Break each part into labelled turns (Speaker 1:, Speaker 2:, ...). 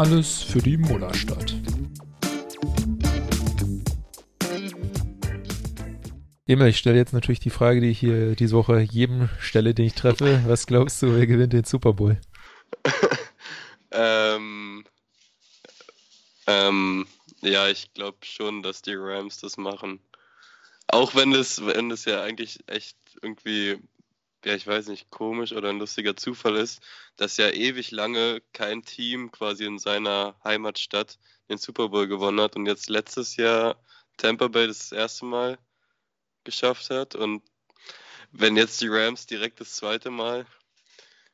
Speaker 1: Alles für die Mullerstadt. Emil, ich stelle jetzt natürlich die Frage, die ich hier diese Woche jedem stelle, den ich treffe. Was glaubst du, wer gewinnt den Super Bowl?
Speaker 2: ähm, ähm, ja, ich glaube schon, dass die Rams das machen. Auch wenn das, wenn das ja eigentlich echt irgendwie, ja, ich weiß nicht, komisch oder ein lustiger Zufall ist, dass ja ewig lange kein Team quasi in seiner Heimatstadt den Super Bowl gewonnen hat und jetzt letztes Jahr Tampa Bay das erste Mal geschafft hat und wenn jetzt die Rams direkt das zweite Mal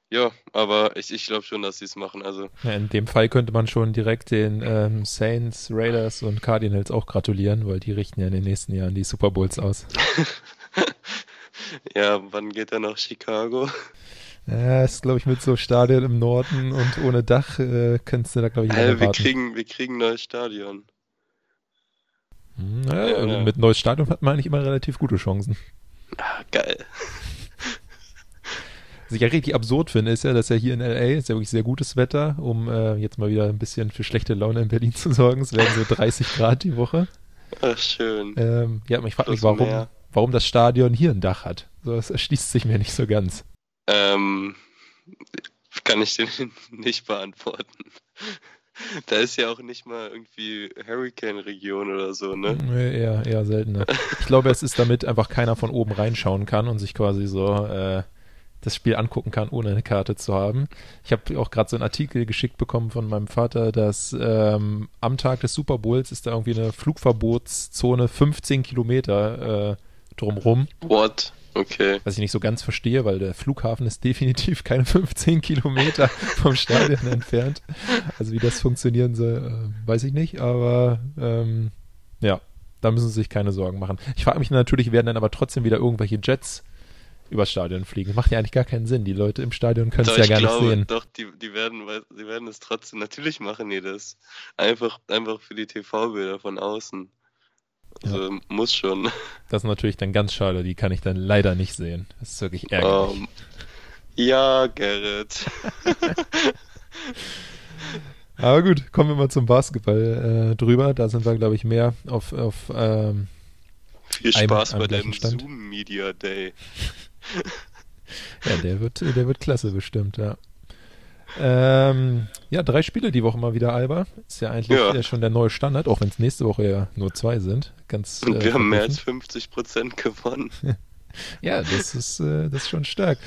Speaker 2: ja, aber ich, ich glaube schon, dass sie es machen. Also.
Speaker 1: Ja, in dem Fall könnte man schon direkt den ähm, Saints, Raiders und Cardinals auch gratulieren, weil die richten ja in den nächsten Jahren die Super Bowls aus.
Speaker 2: ja, wann geht er nach Chicago?
Speaker 1: Ja, ist, glaube ich, mit so Stadion im Norden und ohne Dach äh, könntest du da, glaube ich,
Speaker 2: äh, wir kriegen, wir kriegen ein neues Stadion.
Speaker 1: Hm, ja, ja, also mit neues Stadion hat man eigentlich immer relativ gute Chancen.
Speaker 2: Ah, geil.
Speaker 1: Was ich ja richtig absurd finde, ist ja, dass ja hier in LA ist ja wirklich sehr gutes Wetter, um äh, jetzt mal wieder ein bisschen für schlechte Laune in Berlin zu sorgen. Es werden so 30 Grad die Woche.
Speaker 2: Ach, schön.
Speaker 1: Ähm, ja, aber ich frage mich, warum, warum das Stadion hier ein Dach hat. So, das erschließt sich mir nicht so ganz.
Speaker 2: Ähm, kann ich dir nicht beantworten. Da ist ja auch nicht mal irgendwie Hurricane-Region oder so, ne?
Speaker 1: Nee, eher, eher seltener. Ich glaube, es ist damit einfach keiner von oben reinschauen kann und sich quasi so äh, das Spiel angucken kann, ohne eine Karte zu haben. Ich habe auch gerade so einen Artikel geschickt bekommen von meinem Vater, dass ähm, am Tag des Super Bowls ist da irgendwie eine Flugverbotszone 15 Kilometer äh, drumrum.
Speaker 2: What? Okay.
Speaker 1: Was ich nicht so ganz verstehe, weil der Flughafen ist definitiv keine 15 Kilometer vom Stadion entfernt. Also wie das funktionieren soll, äh, weiß ich nicht, aber ähm, ja, da müssen sie sich keine Sorgen machen. Ich frage mich natürlich, werden dann aber trotzdem wieder irgendwelche Jets übers Stadion fliegen. Macht ja eigentlich gar keinen Sinn. Die Leute im Stadion können es ja gar glaube, nicht sehen.
Speaker 2: Doch, die, die, werden, die werden es trotzdem, natürlich machen die das. Einfach, einfach für die TV-Bilder von außen. Also ja. muss schon.
Speaker 1: Das ist natürlich dann ganz schade, die kann ich dann leider nicht sehen. Das ist wirklich ärgerlich. Um,
Speaker 2: ja, Gerrit.
Speaker 1: Aber gut, kommen wir mal zum Basketball äh, drüber. Da sind wir, glaube ich, mehr auf, auf ähm,
Speaker 2: viel Spaß bei deinem Zoom Media Day
Speaker 1: ja, der wird, der wird klasse bestimmt, ja. Ähm, ja, drei Spiele die Woche mal wieder, Alba. Ist ja eigentlich ja. schon der neue Standard, auch wenn es nächste Woche ja nur zwei sind. Ganz,
Speaker 2: Und wir äh, haben mehr als 50 Prozent gewonnen.
Speaker 1: ja, das ist, äh, das ist schon stark.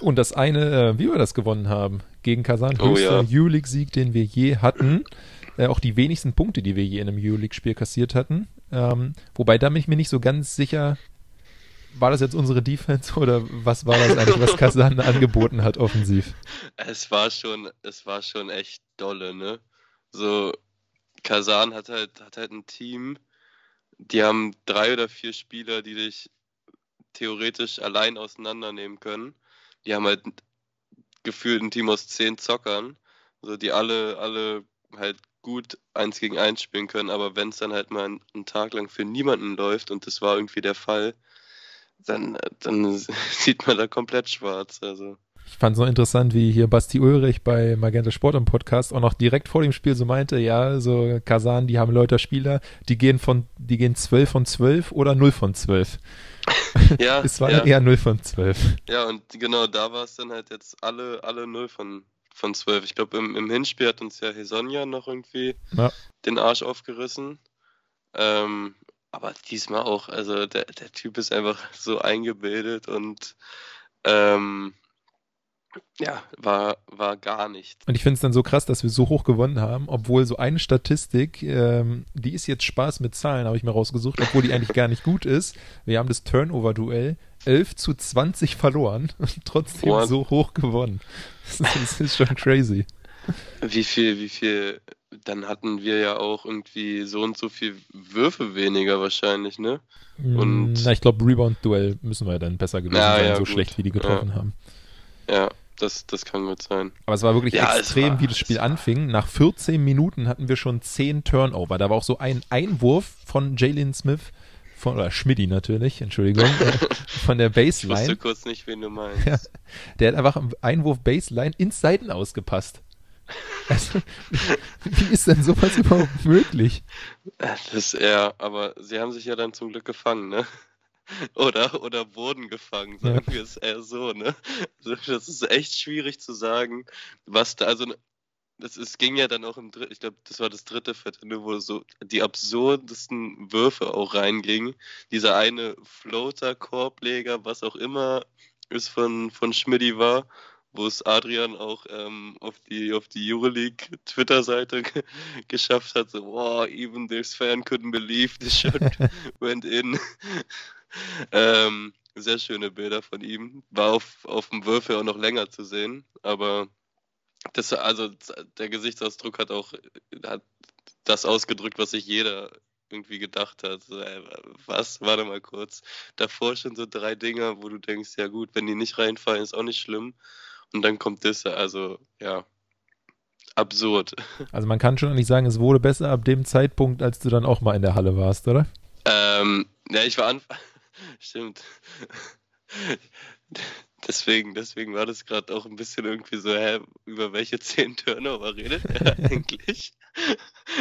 Speaker 1: Und das eine, äh, wie wir das gewonnen haben, gegen Kasan,
Speaker 2: oh, höchster
Speaker 1: ja. U-League-Sieg, den wir je hatten. Äh, auch die wenigsten Punkte, die wir je in einem U-League-Spiel kassiert hatten. Ähm, wobei da bin ich mir nicht so ganz sicher, war das jetzt unsere Defense oder was war das eigentlich, was Kasan angeboten hat offensiv?
Speaker 2: Es war schon, es war schon echt dolle, ne? So, Kasan hat halt, hat halt ein Team, die haben drei oder vier Spieler, die dich theoretisch allein auseinandernehmen können. Die haben halt gefühlt ein Team aus zehn Zockern, so die alle, alle halt gut eins gegen eins spielen können, aber wenn es dann halt mal einen Tag lang für niemanden läuft und das war irgendwie der Fall, dann, dann sieht man da komplett schwarz. Also.
Speaker 1: Ich fand es noch interessant, wie hier Basti Ulrich bei Magenta Sport im Podcast auch noch direkt vor dem Spiel so meinte, ja, so Kasan, die haben Leute Spieler, die gehen von, die gehen 12 von 12 oder 0 von 12.
Speaker 2: Ja.
Speaker 1: es war
Speaker 2: ja.
Speaker 1: eher 0 von 12.
Speaker 2: Ja, und genau da war es dann halt jetzt alle, alle 0 von, von 12. Ich glaube, im, im Hinspiel hat uns ja Hesonja noch irgendwie ja. den Arsch aufgerissen. Ähm, aber diesmal auch, also der, der Typ ist einfach so eingebildet und ähm, ja, war, war gar nicht.
Speaker 1: Und ich finde es dann so krass, dass wir so hoch gewonnen haben, obwohl so eine Statistik, ähm, die ist jetzt Spaß mit Zahlen, habe ich mir rausgesucht, obwohl die eigentlich gar nicht gut ist. Wir haben das Turnover-Duell 11 zu 20 verloren und trotzdem What? so hoch gewonnen. Das, das ist schon crazy.
Speaker 2: Wie viel, wie viel dann hatten wir ja auch irgendwie so und so viel Würfe weniger wahrscheinlich, ne?
Speaker 1: Mm, und Na, ich glaube, Rebound-Duell müssen wir dann besser gewesen ja, sein, ja, so gut. schlecht wie die getroffen
Speaker 2: ja.
Speaker 1: haben.
Speaker 2: Ja, das, das kann gut sein.
Speaker 1: Aber es war wirklich extrem, war, wie das Spiel anfing. Nach 14 Minuten hatten wir schon 10 Turnover. Da war auch so ein Einwurf von Jalen Smith, von, oder Schmidti natürlich, Entschuldigung, äh, von der Baseline. Ich
Speaker 2: wusste kurz nicht, wen du meinst.
Speaker 1: der hat einfach im Einwurf Baseline ins Seiten ausgepasst. Also, wie ist denn sowas überhaupt möglich?
Speaker 2: Das, ja, aber sie haben sich ja dann zum Glück gefangen, ne? Oder, oder wurden gefangen, sagen ja. wir es eher so, ne? Also das ist echt schwierig zu sagen, was da, also das es ging ja dann auch im dritten, ich glaube, das war das dritte Viertel, ne, wo so die absurdesten Würfe auch reingingen. Dieser eine Floater, Korbleger, was auch immer es von, von Schmidti war, wo es Adrian auch ähm, auf die auf die Euroleague Twitter-Seite geschafft hat, so, wow, even this fan couldn't believe the shot went in. ähm, sehr schöne Bilder von ihm. War auf, auf dem Würfel auch noch länger zu sehen, aber das, also der Gesichtsausdruck hat auch hat das ausgedrückt, was sich jeder irgendwie gedacht hat. So, ey, was? Warte mal kurz. Davor schon so drei Dinger, wo du denkst, ja gut, wenn die nicht reinfallen, ist auch nicht schlimm. Und dann kommt das, also ja, absurd.
Speaker 1: Also man kann schon nicht sagen, es wurde besser ab dem Zeitpunkt, als du dann auch mal in der Halle warst, oder?
Speaker 2: Ähm, ja, ich war an. Stimmt deswegen, deswegen war das gerade auch ein bisschen irgendwie so, hä, über welche zehn Turnover redet er eigentlich?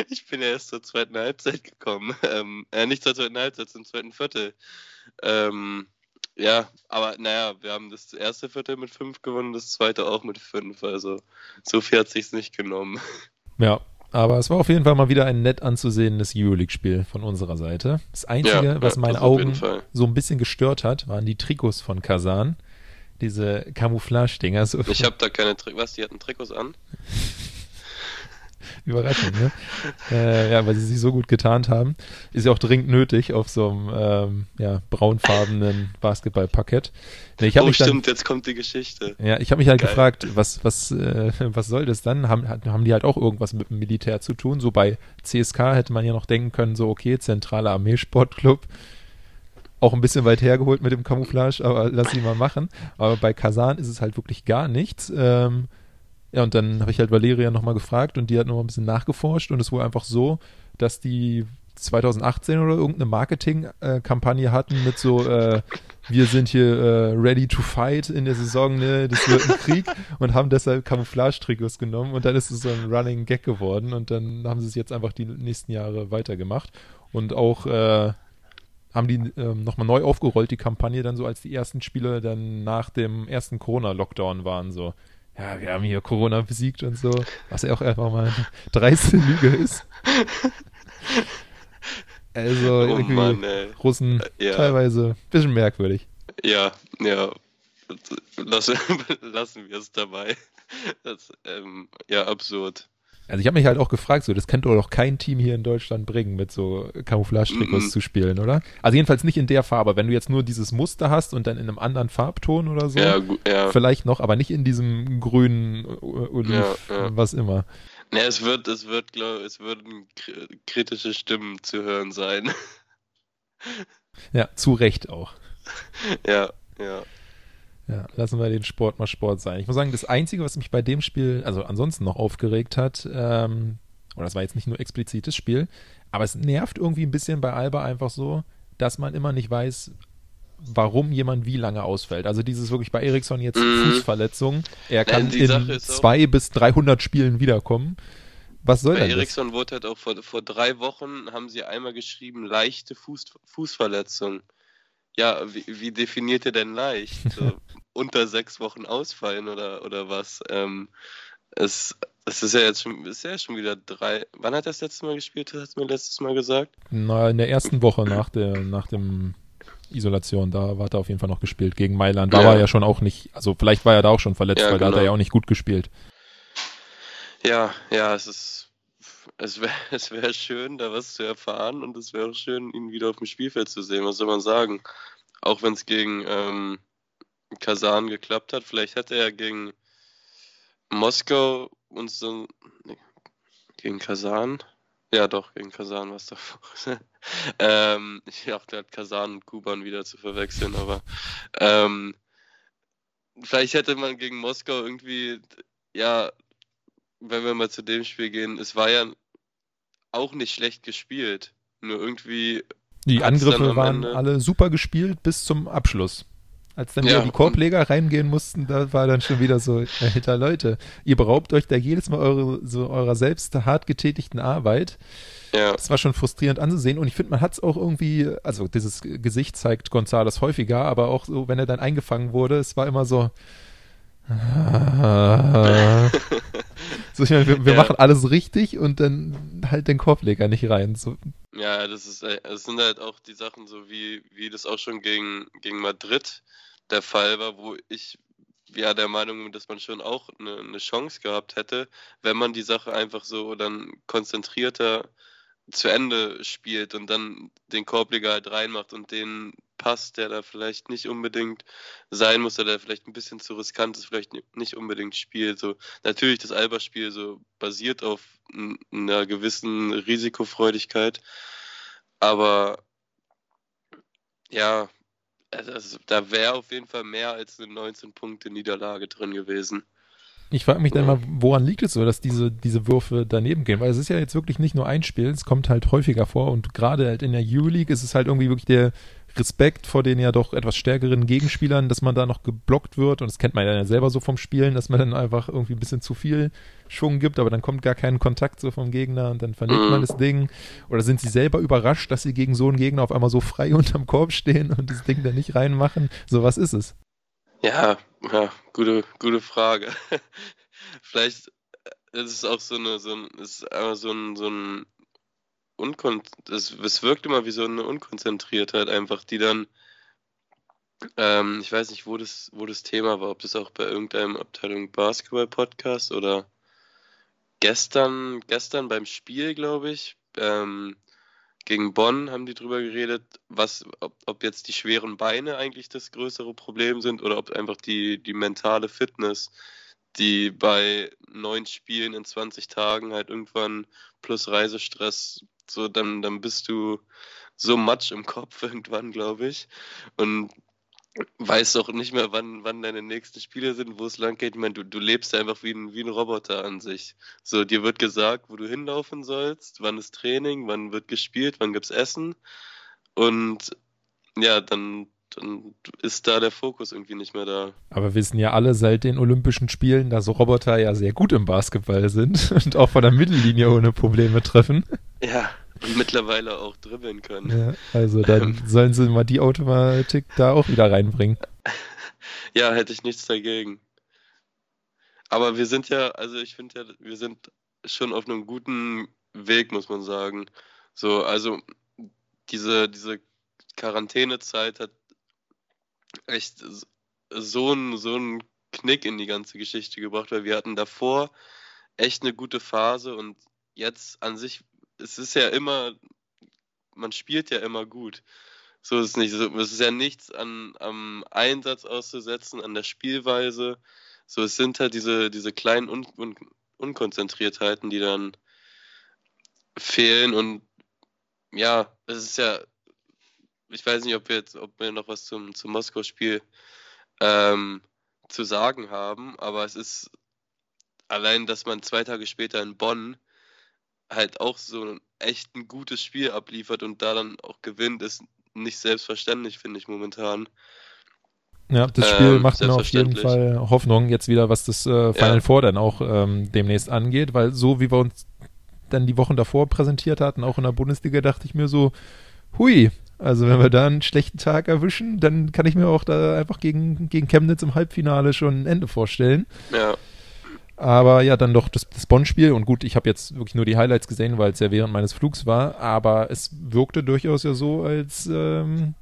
Speaker 2: ich bin ja erst zur zweiten Halbzeit gekommen. Ähm, äh, nicht zur zweiten Halbzeit, zum zweiten Viertel. Ähm, ja, aber naja, wir haben das erste Viertel mit fünf gewonnen, das zweite auch mit fünf. Also so viel hat sich's nicht genommen.
Speaker 1: Ja, aber es war auf jeden Fall mal wieder ein nett anzusehendes Euroleague-Spiel von unserer Seite. Das Einzige, ja, was meine Augen so ein bisschen gestört hat, waren die Trikots von Kasan diese Camouflage-Dinger. So
Speaker 2: ich habe da keine Trikots. Was, die hatten Trikots an?
Speaker 1: Überraschend, ne? äh, ja, weil sie sich so gut getarnt haben. Ist ja auch dringend nötig auf so einem ähm, ja, braunfarbenen Basketballparkett.
Speaker 2: Nee, oh, stimmt, dann, jetzt kommt die Geschichte.
Speaker 1: Ja, ich habe mich halt Geil. gefragt, was, was, äh, was soll das dann? Haben, haben die halt auch irgendwas mit dem Militär zu tun? So bei CSK hätte man ja noch denken können, so okay, zentraler Armeesportclub auch ein bisschen weit hergeholt mit dem Camouflage, aber lass sie mal machen. Aber bei Kasan ist es halt wirklich gar nichts. Ähm, ja, und dann habe ich halt Valeria nochmal gefragt und die hat nochmal ein bisschen nachgeforscht und es war einfach so, dass die 2018 oder irgendeine Marketingkampagne hatten mit so, äh, wir sind hier äh, ready to fight in der Saison, ne, das wird ein Krieg und haben deshalb Camouflage-Trikots genommen und dann ist es so ein Running Gag geworden und dann haben sie es jetzt einfach die nächsten Jahre weitergemacht und auch äh, haben die ähm, nochmal neu aufgerollt, die Kampagne dann so, als die ersten Spiele dann nach dem ersten Corona-Lockdown waren, so. Ja, wir haben hier Corona besiegt und so, was ja auch einfach mal eine dreiste Lüge ist. Also oh irgendwie Mann, Russen ja. teilweise ein bisschen merkwürdig.
Speaker 2: Ja, ja. Lass, lassen wir es dabei. Das, ähm, ja, absurd.
Speaker 1: Also ich habe mich halt auch gefragt, so das könnte doch kein Team hier in Deutschland bringen, mit so Camouflage-Trikots mm -mm. zu spielen, oder? Also jedenfalls nicht in der Farbe. Wenn du jetzt nur dieses Muster hast und dann in einem anderen Farbton oder so, ja, ja. vielleicht noch, aber nicht in diesem grünen Oliv, ja, was immer.
Speaker 2: Ne, es wird, es wird, glaube es würden kritische Stimmen zu hören sein.
Speaker 1: Ja, zu Recht auch.
Speaker 2: Ja, ja.
Speaker 1: Ja, lassen wir den Sport mal Sport sein. Ich muss sagen, das Einzige, was mich bei dem Spiel, also ansonsten noch aufgeregt hat, ähm, oder das war jetzt nicht nur explizites Spiel, aber es nervt irgendwie ein bisschen bei Alba einfach so, dass man immer nicht weiß, warum jemand wie lange ausfällt. Also dieses wirklich bei Eriksson jetzt mhm. Fußverletzung, er kann Nein, in zwei auch, bis 300 Spielen wiederkommen. Was soll bei
Speaker 2: Eriksson wurde halt auch vor, vor drei Wochen, haben sie einmal geschrieben, leichte Fuß, Fußverletzung. Ja, wie, wie definiert ihr denn leicht? So, unter sechs Wochen ausfallen oder, oder was? Ähm, es, es ist ja jetzt schon, ist ja schon wieder drei. Wann hat er das letzte Mal gespielt? Hast du mir letztes Mal gesagt?
Speaker 1: Na, in der ersten Woche nach, der, nach dem Isolation, da hat er auf jeden Fall noch gespielt. Gegen Mailand. Da ja. war er ja schon auch nicht, also vielleicht war er da auch schon verletzt, ja, weil genau. da hat er genau. ja auch nicht gut gespielt.
Speaker 2: Ja, ja, es ist es wäre es wär schön, da was zu erfahren und es wäre auch schön, ihn wieder auf dem Spielfeld zu sehen. Was soll man sagen? Auch wenn es gegen ähm, Kasan geklappt hat, vielleicht hätte er gegen Moskau und so. Nee, gegen Kasan? Ja, doch, gegen Kasan war es doch. ähm, ich dachte, hat Kasan und Kuban wieder zu verwechseln, aber ähm, vielleicht hätte man gegen Moskau irgendwie, ja, wenn wir mal zu dem Spiel gehen, es war ja auch nicht schlecht gespielt. Nur irgendwie.
Speaker 1: Die Angriffe waren Ende... alle super gespielt bis zum Abschluss. Als dann wieder die Korbleger reingehen mussten, da war dann schon wieder so, alter Leute, ihr beraubt euch da jedes Mal eure, so eurer selbst hart getätigten Arbeit. Ja. Das war schon frustrierend anzusehen und ich finde, man hat es auch irgendwie, also dieses Gesicht zeigt Gonzales häufiger, aber auch so, wenn er dann eingefangen wurde, es war immer so, so, ich meine, wir, wir ja. machen alles richtig und dann halt den Korbleger nicht rein. So.
Speaker 2: Ja, das ist, äh, das sind halt auch die Sachen, so wie, wie das auch schon gegen, gegen Madrid der Fall war, wo ich ja der Meinung bin, dass man schon auch eine, eine Chance gehabt hätte, wenn man die Sache einfach so dann konzentrierter zu Ende spielt und dann den Korbleger halt reinmacht und den Pass, der da vielleicht nicht unbedingt sein muss, der vielleicht ein bisschen zu riskant ist, vielleicht nicht unbedingt spielt. So, natürlich, das Alba-Spiel so basiert auf einer gewissen Risikofreudigkeit, aber ja, also, da wäre auf jeden Fall mehr als eine 19-Punkte-Niederlage drin gewesen.
Speaker 1: Ich frage mich dann mal, woran liegt es so, dass diese, diese Würfe daneben gehen? Weil es ist ja jetzt wirklich nicht nur ein Spiel, es kommt halt häufiger vor und gerade halt in der Euroleague ist es halt irgendwie wirklich der Respekt vor den ja doch etwas stärkeren Gegenspielern, dass man da noch geblockt wird und das kennt man ja selber so vom Spielen, dass man dann einfach irgendwie ein bisschen zu viel Schwung gibt, aber dann kommt gar kein Kontakt so vom Gegner und dann verliert man das Ding. Oder sind sie selber überrascht, dass sie gegen so einen Gegner auf einmal so frei unterm Korb stehen und das Ding dann nicht reinmachen? So was ist es?
Speaker 2: Ja, ja, gute, gute Frage. Vielleicht ist es auch so eine, so ein, ist so ein, so ein Unkon es, es wirkt immer wie so eine Unkonzentriertheit einfach, die dann, ähm, ich weiß nicht, wo das, wo das Thema war, ob das auch bei irgendeinem Abteilung Basketball-Podcast oder gestern, gestern beim Spiel, glaube ich, ähm, gegen Bonn haben die drüber geredet, was, ob, ob jetzt die schweren Beine eigentlich das größere Problem sind oder ob einfach die, die mentale Fitness, die bei neun Spielen in 20 Tagen halt irgendwann plus Reisestress, so dann, dann bist du so matsch im Kopf irgendwann, glaube ich. Und weißt auch nicht mehr, wann, wann deine nächsten Spiele sind, wo es lang geht. Ich meine, du, du lebst einfach wie ein, wie ein Roboter an sich. So, dir wird gesagt, wo du hinlaufen sollst, wann ist Training, wann wird gespielt, wann gibt's Essen. Und ja, dann, dann ist da der Fokus irgendwie nicht mehr da.
Speaker 1: Aber wir wissen ja alle seit den Olympischen Spielen, dass Roboter ja sehr gut im Basketball sind und auch von der Mittellinie ohne Probleme treffen.
Speaker 2: Ja, und mittlerweile auch dribbeln können.
Speaker 1: Ja, also dann ähm. sollen sie mal die Automatik da auch wieder reinbringen.
Speaker 2: Ja, hätte ich nichts dagegen. Aber wir sind ja, also ich finde ja, wir sind schon auf einem guten Weg, muss man sagen. So, also diese, diese Quarantänezeit hat echt so einen so einen Knick in die ganze Geschichte gebracht, weil wir hatten davor echt eine gute Phase und jetzt an sich es ist ja immer, man spielt ja immer gut. So ist es nicht. Es ist ja nichts an, am Einsatz auszusetzen, an der Spielweise. So, es sind halt diese, diese kleinen Un Un Unkonzentriertheiten, die dann fehlen. Und ja, es ist ja, ich weiß nicht, ob wir jetzt, ob wir noch was zum, zum Moskau-Spiel ähm, zu sagen haben, aber es ist allein, dass man zwei Tage später in Bonn halt auch so ein echt ein gutes Spiel abliefert und da dann auch gewinnt, ist nicht selbstverständlich, finde ich momentan.
Speaker 1: Ja, das Spiel ähm, macht mir auf jeden Fall Hoffnung, jetzt wieder, was das äh, Final ja. Four dann auch ähm, demnächst angeht, weil so wie wir uns dann die Wochen davor präsentiert hatten, auch in der Bundesliga, dachte ich mir so, hui, also wenn wir da einen schlechten Tag erwischen, dann kann ich mir auch da einfach gegen, gegen Chemnitz im Halbfinale schon ein Ende vorstellen.
Speaker 2: Ja.
Speaker 1: Aber ja, dann doch das, das Bonn-Spiel. Und gut, ich habe jetzt wirklich nur die Highlights gesehen, weil es ja während meines Flugs war. Aber es wirkte durchaus ja so, als ähm,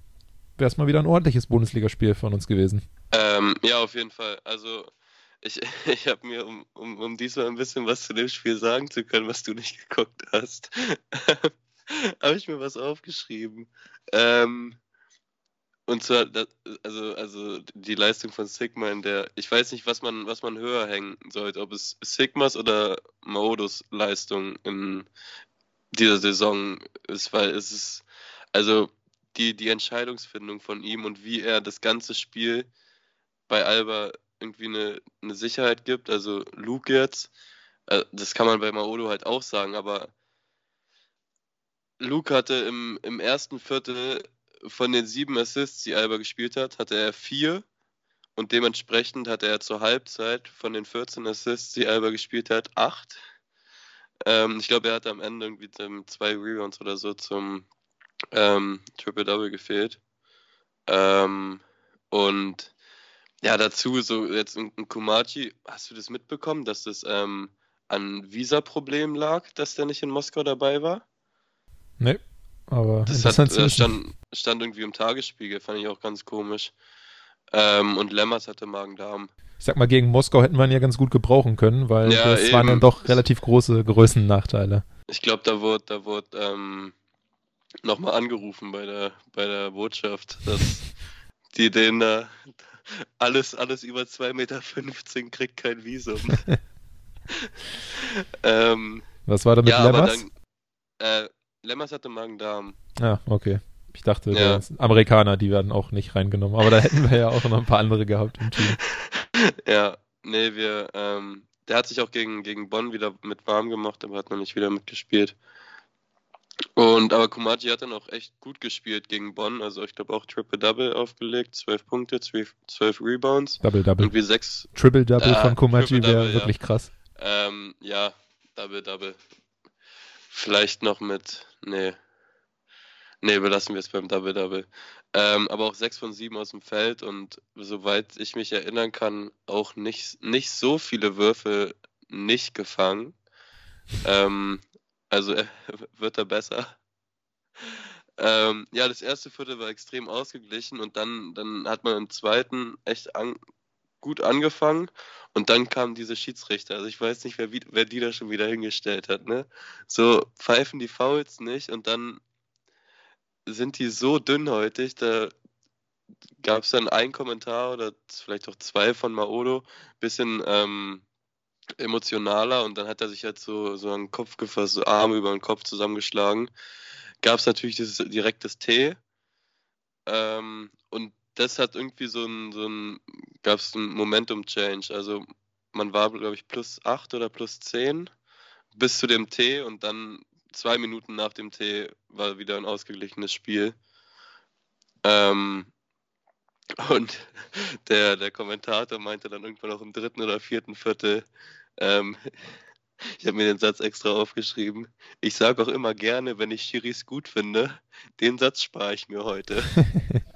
Speaker 1: wäre es mal wieder ein ordentliches Bundesligaspiel von uns gewesen.
Speaker 2: Ähm, ja, auf jeden Fall. Also ich, ich habe mir, um, um, um diesmal ein bisschen was zu dem Spiel sagen zu können, was du nicht geguckt hast, habe ich mir was aufgeschrieben. Ähm, und zwar, also, also die Leistung von Sigma in der, ich weiß nicht, was man, was man höher hängen sollte, ob es Sigmas oder Maodos Leistung in dieser Saison ist, weil es ist, also die, die Entscheidungsfindung von ihm und wie er das ganze Spiel bei Alba irgendwie eine, eine Sicherheit gibt, also Luke jetzt, äh, das kann man bei Maodo halt auch sagen, aber Luke hatte im, im ersten Viertel von den sieben Assists, die Alba gespielt hat, hatte er vier und dementsprechend hatte er zur Halbzeit von den 14 Assists, die Alba gespielt hat, acht. Ähm, ich glaube, er hatte am Ende irgendwie zwei Rebounds oder so zum ähm, Triple-Double gefehlt. Ähm, und ja, dazu so jetzt in, in Kumachi, hast du das mitbekommen, dass das ähm, an Visa-Problemen lag, dass der nicht in Moskau dabei war?
Speaker 1: Nee, aber
Speaker 2: das hat, äh, stand, stand irgendwie im Tagesspiegel, fand ich auch ganz komisch. Ähm, und Lemmers hatte Magen-Darm.
Speaker 1: Ich sag mal, gegen Moskau hätten wir ihn ja ganz gut gebrauchen können, weil ja, das eben. waren dann doch relativ große Größennachteile.
Speaker 2: Ich glaube, da wurde, da wurde ähm, nochmal angerufen bei der, bei der Botschaft, dass die denen da alles, alles über 2,15 Meter kriegt kein Visum.
Speaker 1: ähm, Was war da mit ja, Lemmers?
Speaker 2: Dann, äh, Lemmers hatte Magen-Darm.
Speaker 1: Ja, okay. Ich dachte, ja. Amerikaner, die werden auch nicht reingenommen. Aber da hätten wir ja auch noch ein paar andere gehabt im Team.
Speaker 2: Ja, nee, wir, ähm, der hat sich auch gegen, gegen Bonn wieder mit warm gemacht, aber hat noch nicht wieder mitgespielt. Und aber Kumaji hat dann auch echt gut gespielt gegen Bonn. Also ich glaube auch Triple-Double aufgelegt, 12 Punkte, 12, 12 Rebounds.
Speaker 1: Double-Double.
Speaker 2: Und wie sechs.
Speaker 1: Triple-Double äh, von Kumaji wäre wirklich ja. krass.
Speaker 2: Ähm, ja, Double-Double. Vielleicht noch mit. Nee. Nee, belassen wir es beim Double-Double. Ähm, aber auch 6 von 7 aus dem Feld und soweit ich mich erinnern kann, auch nicht, nicht so viele Würfe nicht gefangen. Ähm, also äh, wird er besser. Ähm, ja, das erste Viertel war extrem ausgeglichen und dann, dann hat man im zweiten echt an, gut angefangen und dann kamen diese Schiedsrichter. Also ich weiß nicht, wer, wer die da schon wieder hingestellt hat. Ne? So pfeifen die Fouls nicht und dann sind die so dünnhäutig, da gab es dann einen Kommentar oder vielleicht auch zwei von Maodo, bisschen ähm, emotionaler und dann hat er sich halt so, so an Kopf gefasst, so Arme über den Kopf zusammengeschlagen. Gab es natürlich dieses direktes T ähm, das hat irgendwie so ein, so ein gab es ein Momentum-Change. Also man war, glaube ich, plus 8 oder plus 10 bis zu dem T und dann zwei Minuten nach dem T war wieder ein ausgeglichenes Spiel. Ähm, und der, der Kommentator meinte dann irgendwann noch im dritten oder vierten Viertel, ähm, ich habe mir den Satz extra aufgeschrieben. Ich sage auch immer gerne, wenn ich Chiris gut finde, den Satz spare ich mir heute.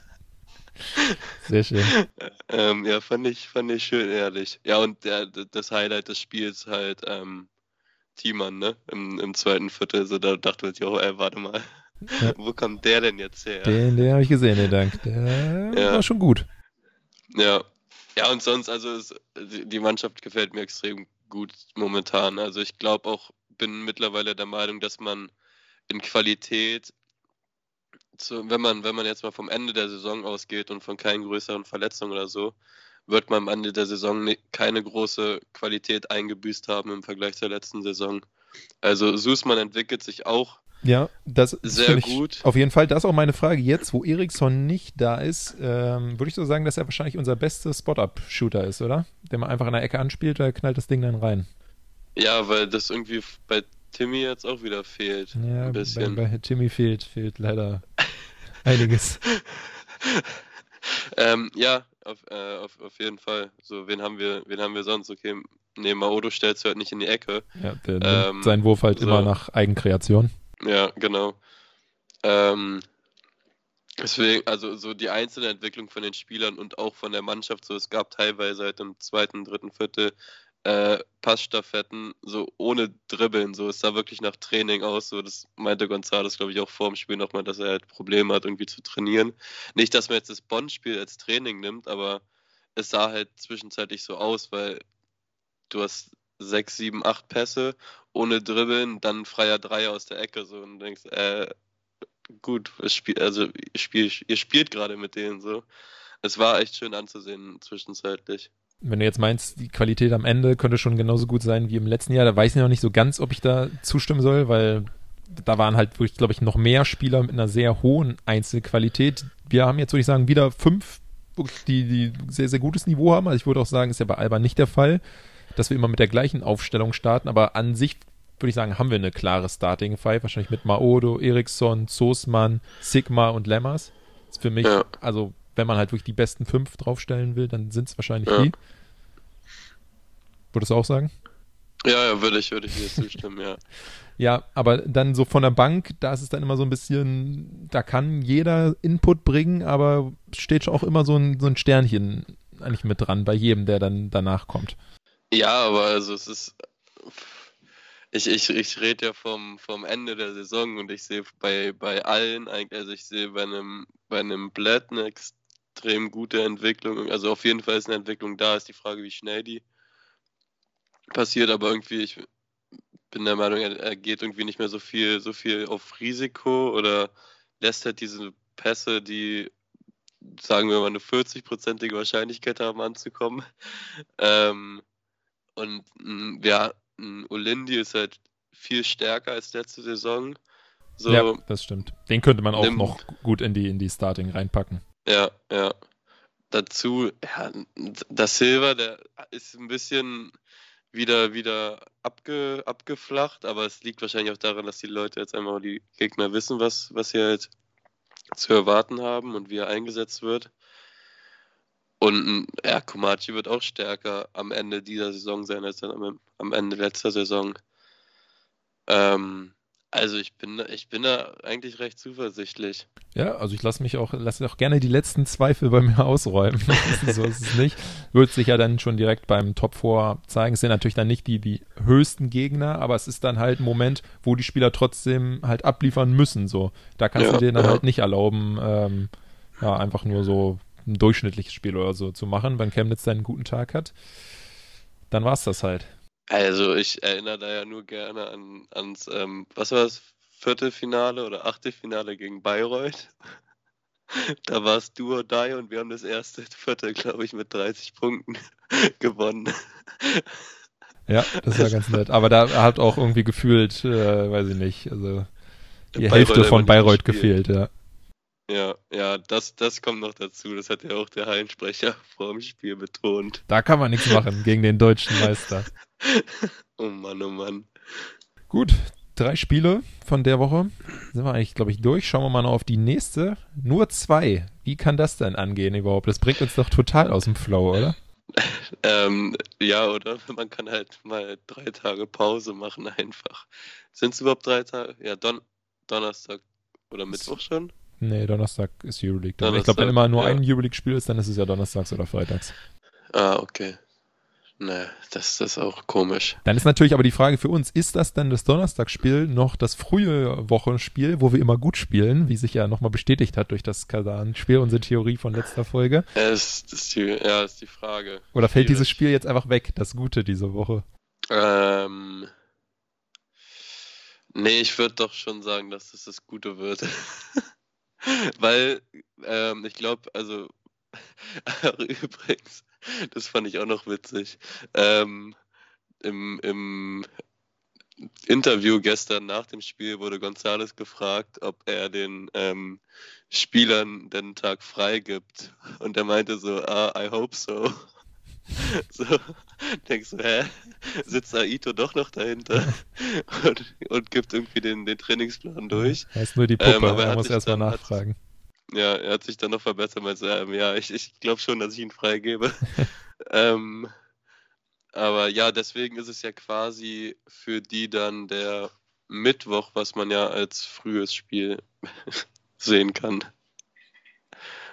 Speaker 1: Sehr schön.
Speaker 2: Ähm, ja, fand ich, fand ich schön ehrlich. Ja, und der, das Highlight des Spiels halt ähm, Thiemann, ne? Im, Im zweiten Viertel. So, da dachte man sich auch, ey, warte mal. Ja. Wo kommt der denn jetzt her?
Speaker 1: Den, den habe ich gesehen, den Dank. Der ja. war schon gut.
Speaker 2: Ja. Ja, und sonst, also es, die Mannschaft gefällt mir extrem gut momentan. Also ich glaube auch, bin mittlerweile der Meinung, dass man in Qualität, zu, wenn man, wenn man jetzt mal vom Ende der Saison ausgeht und von keinen größeren Verletzungen oder so, wird man am Ende der Saison ne, keine große Qualität eingebüßt haben im Vergleich zur letzten Saison. Also Sußmann entwickelt sich auch
Speaker 1: ja, das sehr ist gut. Auf jeden Fall, das ist auch meine Frage. Jetzt, wo Eriksson nicht da ist, ähm, würde ich so sagen, dass er wahrscheinlich unser bester Spot-Up-Shooter ist, oder? Der man einfach in der Ecke anspielt, da knallt das Ding dann rein.
Speaker 2: Ja, weil das irgendwie bei Timmy jetzt auch wieder fehlt. Ja, ein bisschen.
Speaker 1: Bei, bei Timmy fehlt, fehlt leider einiges.
Speaker 2: ähm, ja, auf, äh, auf, auf jeden Fall. So, wen haben wir, wen haben wir sonst? Okay, nee, Maodo stellst du halt nicht in die Ecke.
Speaker 1: Ja, der ähm, sein Wurf halt so. immer nach Eigenkreation.
Speaker 2: Ja, genau. Ähm, deswegen, also so die einzelne Entwicklung von den Spielern und auch von der Mannschaft, so es gab teilweise seit dem zweiten, dritten, vierten äh, Passstaffetten, so ohne Dribbeln, so es sah wirklich nach Training aus, so das meinte González, glaube ich, auch vor dem Spiel nochmal, dass er halt Probleme hat, irgendwie zu trainieren. Nicht, dass man jetzt das Bonn-Spiel als Training nimmt, aber es sah halt zwischenzeitlich so aus, weil du hast sechs, sieben, acht Pässe ohne Dribbeln, dann freier Dreier aus der Ecke so und denkst, äh, gut, es spiel, also spiel, ihr spielt gerade mit denen so. Es war echt schön anzusehen zwischenzeitlich.
Speaker 1: Wenn du jetzt meinst, die Qualität am Ende könnte schon genauso gut sein wie im letzten Jahr, da weiß ich noch nicht so ganz, ob ich da zustimmen soll, weil da waren halt glaube ich, noch mehr Spieler mit einer sehr hohen Einzelqualität. Wir haben jetzt, würde ich sagen, wieder fünf, die, die sehr, sehr gutes Niveau haben. Also ich würde auch sagen, ist ja bei Alba nicht der Fall dass wir immer mit der gleichen Aufstellung starten, aber an sich würde ich sagen, haben wir eine klare Starting Five, wahrscheinlich mit Maodo, Eriksson, Soßmann, Sigma und Lemmers. ist für mich,
Speaker 2: Ja.
Speaker 1: also wenn man halt wirklich die besten fünf draufstellen will, dann sind es wahrscheinlich
Speaker 2: Ja.
Speaker 1: die. Würdest du auch sagen?
Speaker 2: Ja, ja, würde ich, würde ich dir zustimmen, ja.
Speaker 1: Ja, aber dann so von der Bank, da ist es dann immer so ein bisschen, da kann jeder Input bringen, aber steht auch immer so ein, so ein Sternchen eigentlich mit dran bei jedem, der dann danach kommt.
Speaker 2: Ja, aber also es ist. Ich, ich, ich rede ja vom, vom Ende der Saison und ich sehe bei, bei allen, eigentlich- also ich sehe bei einem, bei einem Blatt eine extrem gute Entwicklung. Also auf jeden Fall ist eine Entwicklung da, ist die Frage, wie schnell die passiert, aber irgendwie, ich bin der Meinung, er, geht irgendwie nicht mehr so viel, so viel auf Risiko oder lässt halt diese Pässe, die sagen wir mal eine 40-prozentige Wahrscheinlichkeit haben anzukommen. Ähm, und mh, ja, mh, Olindi ist halt viel stärker als letzte Saison. So,
Speaker 1: Ja, das stimmt. Den könnte man auch
Speaker 2: Nimm-
Speaker 1: noch gut in die, in die Starting reinpacken.
Speaker 2: Ja, ja. Dazu, ja, das Silver, der ist ein bisschen wieder, wieder abge, abgeflacht, aber es liegt wahrscheinlich auch daran, dass die Leute jetzt einmal die Gegner wissen, was, was sie halt zu erwarten haben und wie er eingesetzt wird. Und ja, Komachi wird auch stärker am Ende dieser Saison sein als dann am, am Ende letzter Saison. Ähm, also ich bin, ich bin da eigentlich recht zuversichtlich.
Speaker 1: Ja, also ich lasse mich auch, lasse auch gerne die letzten Zweifel bei mir ausräumen. so ist es nicht. Wird sich ja dann schon direkt beim Top 4 zeigen. Es sind natürlich dann nicht die, die höchsten Gegner, aber es ist dann halt ein Moment, wo die Spieler trotzdem halt abliefern müssen. So, da kannst
Speaker 2: Ja,
Speaker 1: du dir dann
Speaker 2: ja.
Speaker 1: halt nicht erlauben, ähm, ja, einfach nur so ein durchschnittliches Spiel oder so zu machen, wenn Chemnitz dann einen guten Tag hat. Dann war's das halt.
Speaker 2: Also ich erinnere da ja nur gerne an, ans, ähm, was war das, Viertelfinale oder Achtelfinale gegen Bayreuth. Da war es do or die und wir haben das erste Viertel, glaube ich, mit 30 Punkten gewonnen.
Speaker 1: Ja, das war ganz nett. Aber da hat auch irgendwie gefühlt, äh, weiß ich nicht, also die
Speaker 2: Bayreuth
Speaker 1: Hälfte von Bayreuth gefehlt, ja.
Speaker 2: Ja, ja, das, das kommt noch dazu. Das hat ja auch der Hallensprecher vor dem Spiel betont.
Speaker 1: Da kann man nichts machen gegen den deutschen Meister.
Speaker 2: Oh Mann, oh Mann.
Speaker 1: Gut, drei Spiele von der Woche. Sind wir eigentlich, glaube ich, durch. Schauen wir mal noch auf die nächste. Nur zwei. Wie kann das denn angehen überhaupt? Das bringt uns doch total aus dem Flow, oder?
Speaker 2: Ähm, ja, oder? Man kann halt mal drei Tage Pause machen einfach. Sind es überhaupt drei Tage? Ja, Don Donnerstag oder Mittwoch schon?
Speaker 1: Nee, Donnerstag ist Euroleague. dann. Ich glaube, wenn
Speaker 2: Donnerstag,
Speaker 1: immer nur
Speaker 2: ja.
Speaker 1: ein Euroleague-Spiel ist, dann ist es ja donnerstags oder freitags.
Speaker 2: Ah, okay. Ne, das, das ist auch komisch.
Speaker 1: Dann ist natürlich aber die Frage für uns, ist das dann das Donnerstagsspiel noch das frühe Wochenspiel, wo wir immer gut spielen, wie sich ja nochmal bestätigt hat durch das Kasan-Spiel, unsere Theorie von letzter Folge?
Speaker 2: Ja, das, das ist die, ja, ist die Frage.
Speaker 1: Oder fällt
Speaker 2: Schwierig.
Speaker 1: dieses Spiel jetzt einfach weg, das Gute diese Woche?
Speaker 2: Ähm, nee, ich würde doch schon sagen, dass das das Gute wird. Weil, ähm, ich glaube, also, übrigens, das fand ich auch noch witzig. Ähm, im, Im Interview gestern nach dem Spiel wurde González gefragt, ob er den ähm, Spielern den Tag frei gibt. Und er meinte so, ah, I hope so. So, denkst du, hä? Sitzt Aito doch noch dahinter und, und gibt irgendwie den, den Trainingsplan durch?
Speaker 1: Er ist nur die Puppe,
Speaker 2: Ähm, aber er
Speaker 1: er muss erstmal
Speaker 2: dann- hat-
Speaker 1: nachfragen.
Speaker 2: Ja, er hat sich dann noch verbessert, meinte, ähm, ja, ich, ich glaube schon, dass ich ihn freigebe. ähm, aber ja, deswegen ist es ja quasi für die dann der Mittwoch, was man ja als frühes Spiel sehen kann.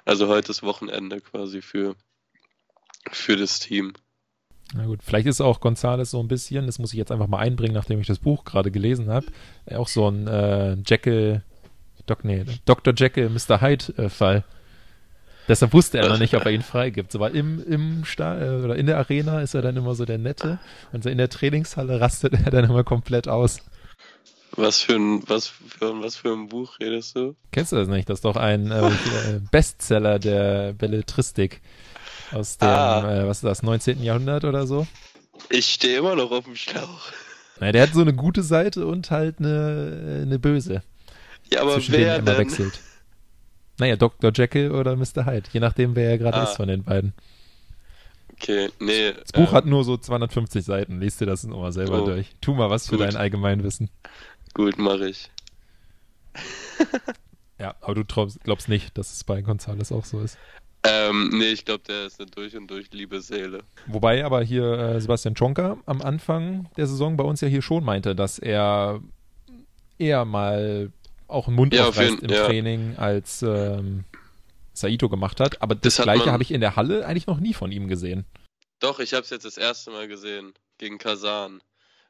Speaker 2: Also heute ist Wochenende quasi für, für das Team.
Speaker 1: Na gut, vielleicht ist auch Gonzales so ein bisschen, das muss ich jetzt einfach mal einbringen, nachdem ich das Buch gerade gelesen habe, auch so ein äh, Jekyll, Doc, nee, Dr. Jekyll, Mr. Hyde-Fall. Deshalb wusste er noch nicht, ob er ihn freigibt. So, weil im, im Sta äh, oder in der Arena ist er dann immer so der Nette und in der Trainingshalle rastet er dann immer komplett aus.
Speaker 2: Was für ein, was für, was für ein Buch redest du?
Speaker 1: Kennst du das nicht? Das ist doch ein äh, äh, Bestseller der Belletristik aus dem,
Speaker 2: Ah.
Speaker 1: äh, was ist das, 19. Jahrhundert oder so?
Speaker 2: Ich stehe immer noch auf dem Schlauch.
Speaker 1: Naja, der hat so eine gute Seite und halt eine, eine böse.
Speaker 2: Ja, aber
Speaker 1: zwischen
Speaker 2: wer
Speaker 1: denen er immer
Speaker 2: denn?
Speaker 1: wechselt. Naja, Dr. Jekyll oder Mr. Hyde, je nachdem, wer er gerade
Speaker 2: Ah.
Speaker 1: ist von den beiden.
Speaker 2: Okay, nee.
Speaker 1: Das Buch
Speaker 2: ähm,
Speaker 1: hat nur so 250 Seiten, liest dir das nochmal selber
Speaker 2: Oh.
Speaker 1: durch. Tu mal was für
Speaker 2: Gut.
Speaker 1: dein Allgemeinwissen.
Speaker 2: Gut, mache ich.
Speaker 1: Ja, aber du glaubst, glaubst nicht, dass es bei Gonzales auch so ist.
Speaker 2: Ähm, nee, ich glaube, der ist eine durch und durch liebe Seele.
Speaker 1: Wobei aber hier äh, Sebastian Czonka am Anfang der Saison bei uns ja hier schon meinte, dass er eher mal auch einen Mund
Speaker 2: Ja, auf
Speaker 1: aufreißt im
Speaker 2: ja.
Speaker 1: Training, als ähm, Saito gemacht hat. Aber das,
Speaker 2: Das
Speaker 1: gleiche habe ich in der Halle eigentlich noch nie von ihm gesehen.
Speaker 2: Doch, ich habe es jetzt das erste Mal gesehen gegen Kasan.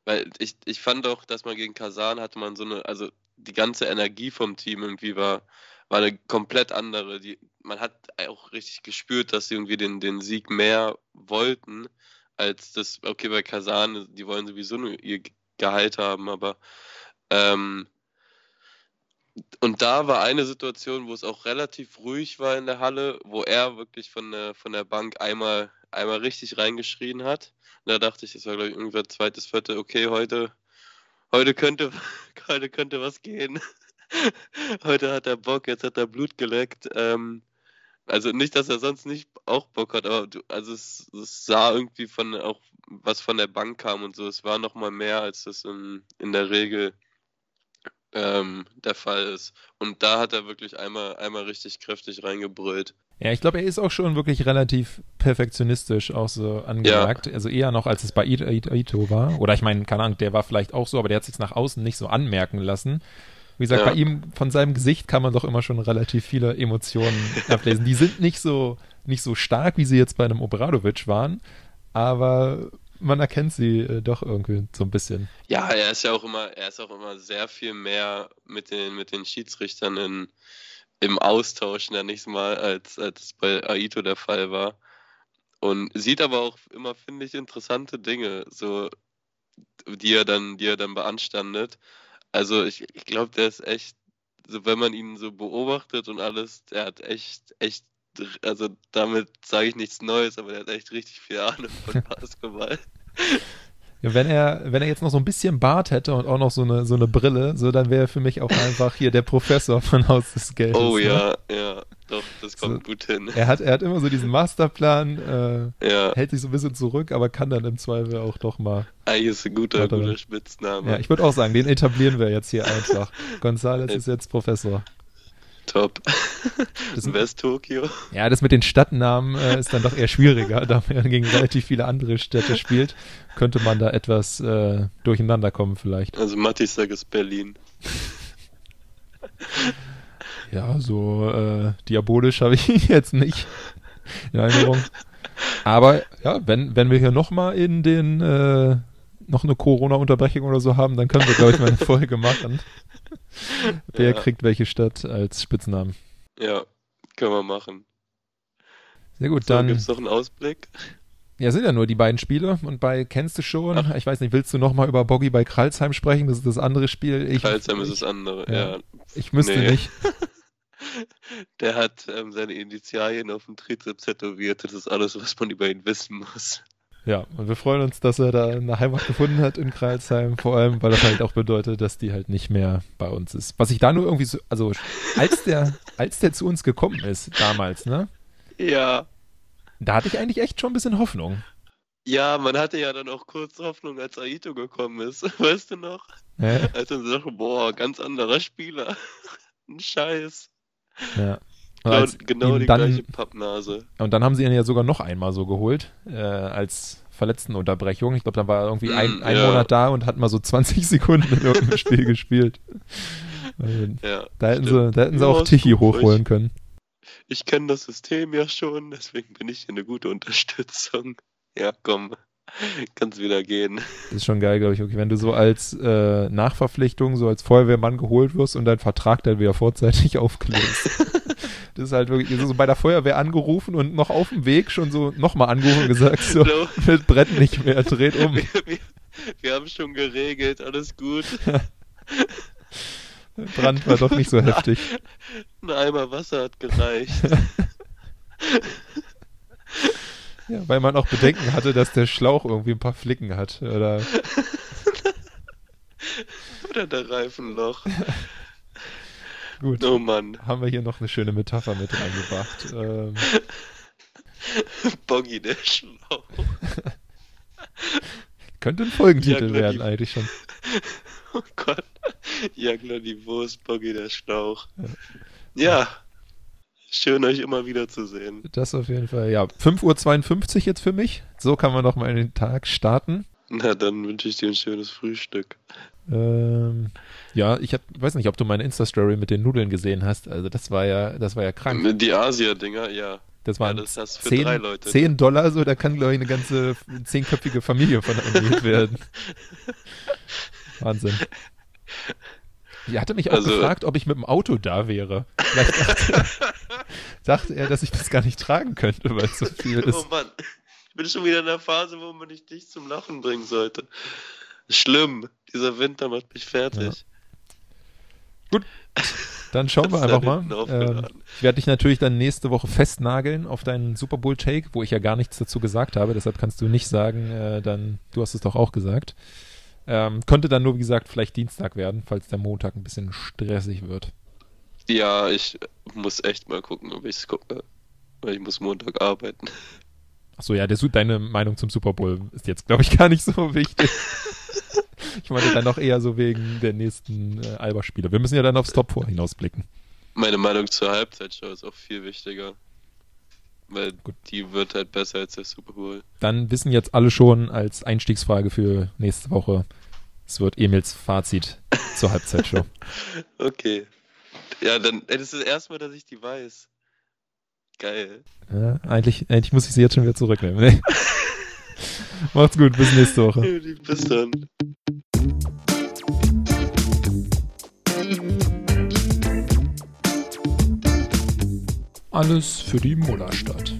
Speaker 2: Weil ich, ich fand auch, dass man gegen Kasan hatte man so eine, also die ganze Energie vom Team irgendwie war, war eine komplett andere. Die, man hat auch richtig gespürt, dass sie irgendwie den, den Sieg mehr wollten, als das, okay, bei Kasan, die wollen sowieso nur ihr Gehalt haben, aber ähm, und da war eine Situation, wo es auch relativ ruhig war in der Halle, wo er wirklich von der, von der Bank einmal, einmal richtig reingeschrien hat. Und da dachte ich, das war glaube ich irgendwann zweites, vierte, okay, heute, heute könnte, heute könnte was gehen. heute hat er Bock, jetzt hat er Blut geleckt. Ähm, also nicht, dass er sonst nicht auch Bock hat, aber du, also es, es sah irgendwie von auch was von der Bank kam und so. Es war noch mal mehr, als das in, in der Regel ähm, der Fall ist. Und da hat er wirklich einmal, einmal richtig kräftig reingebrüllt.
Speaker 1: Ja, ich glaube, er ist auch schon wirklich relativ perfektionistisch auch so angemerkt. Also eher noch, als es bei Ito war. Oder ich meine, keine Ahnung, der war vielleicht auch so, aber der hat sich nach außen nicht so anmerken lassen. Wie gesagt,
Speaker 2: Ja.
Speaker 1: bei ihm, von seinem Gesicht kann man doch immer schon relativ viele Emotionen ablesen. Die sind nicht so, nicht so stark, wie sie jetzt bei einem Obradovic waren, aber man erkennt sie äh, doch irgendwie so ein bisschen.
Speaker 2: Ja, er ist ja auch immer, er ist auch immer sehr viel mehr mit den, mit den Schiedsrichtern in, im Austausch, nenne ich es mal, als, als bei Aito der Fall war. Und sieht aber auch immer, finde ich, interessante Dinge, so, die er dann, die er dann beanstandet. Also ich, ich glaube, der ist echt, so wenn man ihn so beobachtet und alles, der hat echt, echt, also damit sage ich nichts Neues, aber der hat echt richtig viel Ahnung von Basketball.
Speaker 1: Ja, wenn er, wenn er jetzt noch so ein bisschen Bart hätte und auch noch so eine, so eine Brille, so dann wäre er für mich auch einfach hier der Professor von Haus des Geldes.
Speaker 2: Oh
Speaker 1: ne?
Speaker 2: ja, ja, doch, das kommt
Speaker 1: So.
Speaker 2: gut hin.
Speaker 1: Er hat, er hat immer so diesen Masterplan, äh,
Speaker 2: Ja,
Speaker 1: hält sich so ein bisschen zurück, aber kann dann im Zweifel auch doch mal.
Speaker 2: eigentlich ist ein guter, guter Spitzname.
Speaker 1: Ja, ich würde auch sagen, den etablieren wir jetzt hier einfach. Gonzales ist jetzt Professor.
Speaker 2: Top.
Speaker 1: Das-
Speaker 2: West-Tokio.
Speaker 1: Ja, das mit den Stadtnamen äh, ist dann doch eher schwieriger, da man gegen relativ viele andere Städte spielt, könnte man da etwas äh, durcheinander kommen vielleicht.
Speaker 2: Also Matti sagt es Berlin.
Speaker 1: Ja, so äh, diabolisch habe ich jetzt nicht in Erinnerung. Aber ja, wenn, wenn wir hier nochmal in den äh, noch eine Corona-Unterbrechung oder so haben, dann können wir, glaube ich, mal eine Folge machen. Wer
Speaker 2: Ja.
Speaker 1: kriegt welche Stadt als Spitznamen?
Speaker 2: Ja, können wir machen.
Speaker 1: Sehr gut,
Speaker 2: So,
Speaker 1: dann.
Speaker 2: gibt's noch einen Ausblick?
Speaker 1: Ja, sind ja nur die beiden Spiele und bei kennst du schon.
Speaker 2: Ach.
Speaker 1: Ich weiß nicht, willst du nochmal über Boggy bei Kralsheim sprechen? Das ist das andere Spiel. Ich,
Speaker 2: Kreilsheim ist das andere,
Speaker 1: ja.
Speaker 2: ja.
Speaker 1: ich müsste
Speaker 2: Nee.
Speaker 1: nicht.
Speaker 2: Der hat ähm, seine Initialien auf dem Trizeps tätowiert. Das ist alles, was man über ihn wissen muss.
Speaker 1: Ja, und wir freuen uns, dass er da eine Heimat gefunden hat in Kreilsheim, vor allem, weil das halt auch bedeutet, dass die halt nicht mehr bei uns ist. Was ich da nur irgendwie so, also als der, als der zu uns gekommen ist, damals, ne,
Speaker 2: Ja.
Speaker 1: da hatte ich eigentlich echt schon ein bisschen Hoffnung.
Speaker 2: Ja, man hatte ja dann auch kurz Hoffnung, als Aito gekommen ist. Weißt du noch?
Speaker 1: Ja,
Speaker 2: Als man so boah, ganz anderer Spieler. Ein Scheiß.
Speaker 1: ja.
Speaker 2: Genau, genau die
Speaker 1: dann,
Speaker 2: gleiche Pappnase.
Speaker 1: und dann haben sie ihn ja sogar noch einmal so geholt, äh, als Verletztenunterbrechung. Ich glaube, dann war er irgendwie ein,
Speaker 2: Mm,
Speaker 1: ein
Speaker 2: ja.
Speaker 1: Monat da und hat mal so 20 Sekunden in irgendeinem Spiel gespielt.
Speaker 2: Ja,
Speaker 1: Da hätten, sie, da hätten sie
Speaker 2: Ja,
Speaker 1: auch Tichy hochholen
Speaker 2: ich-
Speaker 1: können.
Speaker 2: Ich kenne das System ja schon, deswegen bin ich hier eine gute Unterstützung. Ja, komm, kannst wieder gehen.
Speaker 1: Das ist schon geil, glaube ich. Okay, wenn du so als äh, Nachverpflichtung, so als Feuerwehrmann geholt wirst und dein Vertrag dann wieder vorzeitig aufgelöst. Das ist halt wirklich so bei der Feuerwehr angerufen und noch auf dem Weg schon so nochmal angerufen und gesagt, so,
Speaker 2: Hallo?
Speaker 1: das brennt nicht mehr, dreht um.
Speaker 2: Wir, wir, wir haben schon geregelt, alles gut.
Speaker 1: Brand war doch nicht so heftig.
Speaker 2: Ein Eimer Wasser hat gereicht.
Speaker 1: Ja, weil man auch Bedenken hatte, dass der Schlauch irgendwie ein paar Flicken hat. Oder
Speaker 2: Oder der Reifenloch.
Speaker 1: Gut.
Speaker 2: Oh Mann,
Speaker 1: Haben wir hier noch eine schöne Metapher mit reingebracht. Ähm,
Speaker 2: Boggy der Schlauch.
Speaker 1: könnte ein Folgentitel
Speaker 2: Ja,
Speaker 1: werden,
Speaker 2: die-
Speaker 1: eigentlich schon.
Speaker 2: Oh Gott. Jagler die Wurst, Boggy der Schlauch. Ja. Schön, euch immer wieder zu sehen.
Speaker 1: Das auf jeden Fall. Ja, 5.52 Uhr jetzt für mich. So kann man noch mal in den Tag starten.
Speaker 2: Na, dann wünsche ich dir ein schönes Frühstück.
Speaker 1: Ähm, ja, ich hab, weiß nicht, ob du meine Insta-Story mit den Nudeln gesehen hast. Also das war ja, das war ja krank.
Speaker 2: Die Asia-Dinger, ja.
Speaker 1: Das waren
Speaker 2: ja, das hast für
Speaker 1: 10,
Speaker 2: drei Leute.
Speaker 1: 10 Dollar, so, da kann, glaube ich, eine ganze zehnköpfige Familie von ernährt werden. Wahnsinn. Ich hatte mich auch
Speaker 2: Also-
Speaker 1: gefragt, ob ich mit dem Auto da wäre. Vielleicht dachte, dachte er, dass ich das gar nicht tragen könnte, weil es so viel
Speaker 2: Oh
Speaker 1: ist.
Speaker 2: Mann, ich bin schon wieder in der Phase, wo man nicht dich zum Lachen bringen sollte. Schlimm, dieser Winter macht mich fertig.
Speaker 1: Dann schauen wir einfach mal. Ähm, ich werde dich natürlich dann nächste Woche festnageln auf deinen Super Bowl Take, wo ich ja gar nichts dazu gesagt habe. Deshalb kannst du nicht sagen, äh, dann, du hast es doch auch gesagt. Ähm, könnte dann nur, wie gesagt, vielleicht Dienstag werden, falls der Montag ein bisschen stressig wird.
Speaker 2: Ja, ich muss echt mal gucken, ob ich es gucke. Weil ich muss Montag arbeiten.
Speaker 1: Achso, ja, der, deine Meinung zum Super Bowl ist jetzt, glaube ich, gar nicht so wichtig. ich meinte dann noch eher so wegen der nächsten äh, Alba-Spiele. Wir müssen ja dann aufs Top 4 hinausblicken.
Speaker 2: Meine Meinung zur Halbzeitshow ist auch viel wichtiger. Weil
Speaker 1: Gut.
Speaker 2: die wird halt besser als der Super Bowl.
Speaker 1: Dann wissen jetzt alle schon als Einstiegsfrage für nächste Woche, es wird Emils Fazit zur Halbzeitshow.
Speaker 2: Okay. Ja, dann, das ist das erste Mal, dass ich die weiß. Geil.
Speaker 1: Ja, eigentlich, eigentlich muss ich sie jetzt schon wieder zurücknehmen. Nee. Macht's gut, bis nächste Woche.
Speaker 2: Bis dann.
Speaker 1: Alles für die Mullerstadt.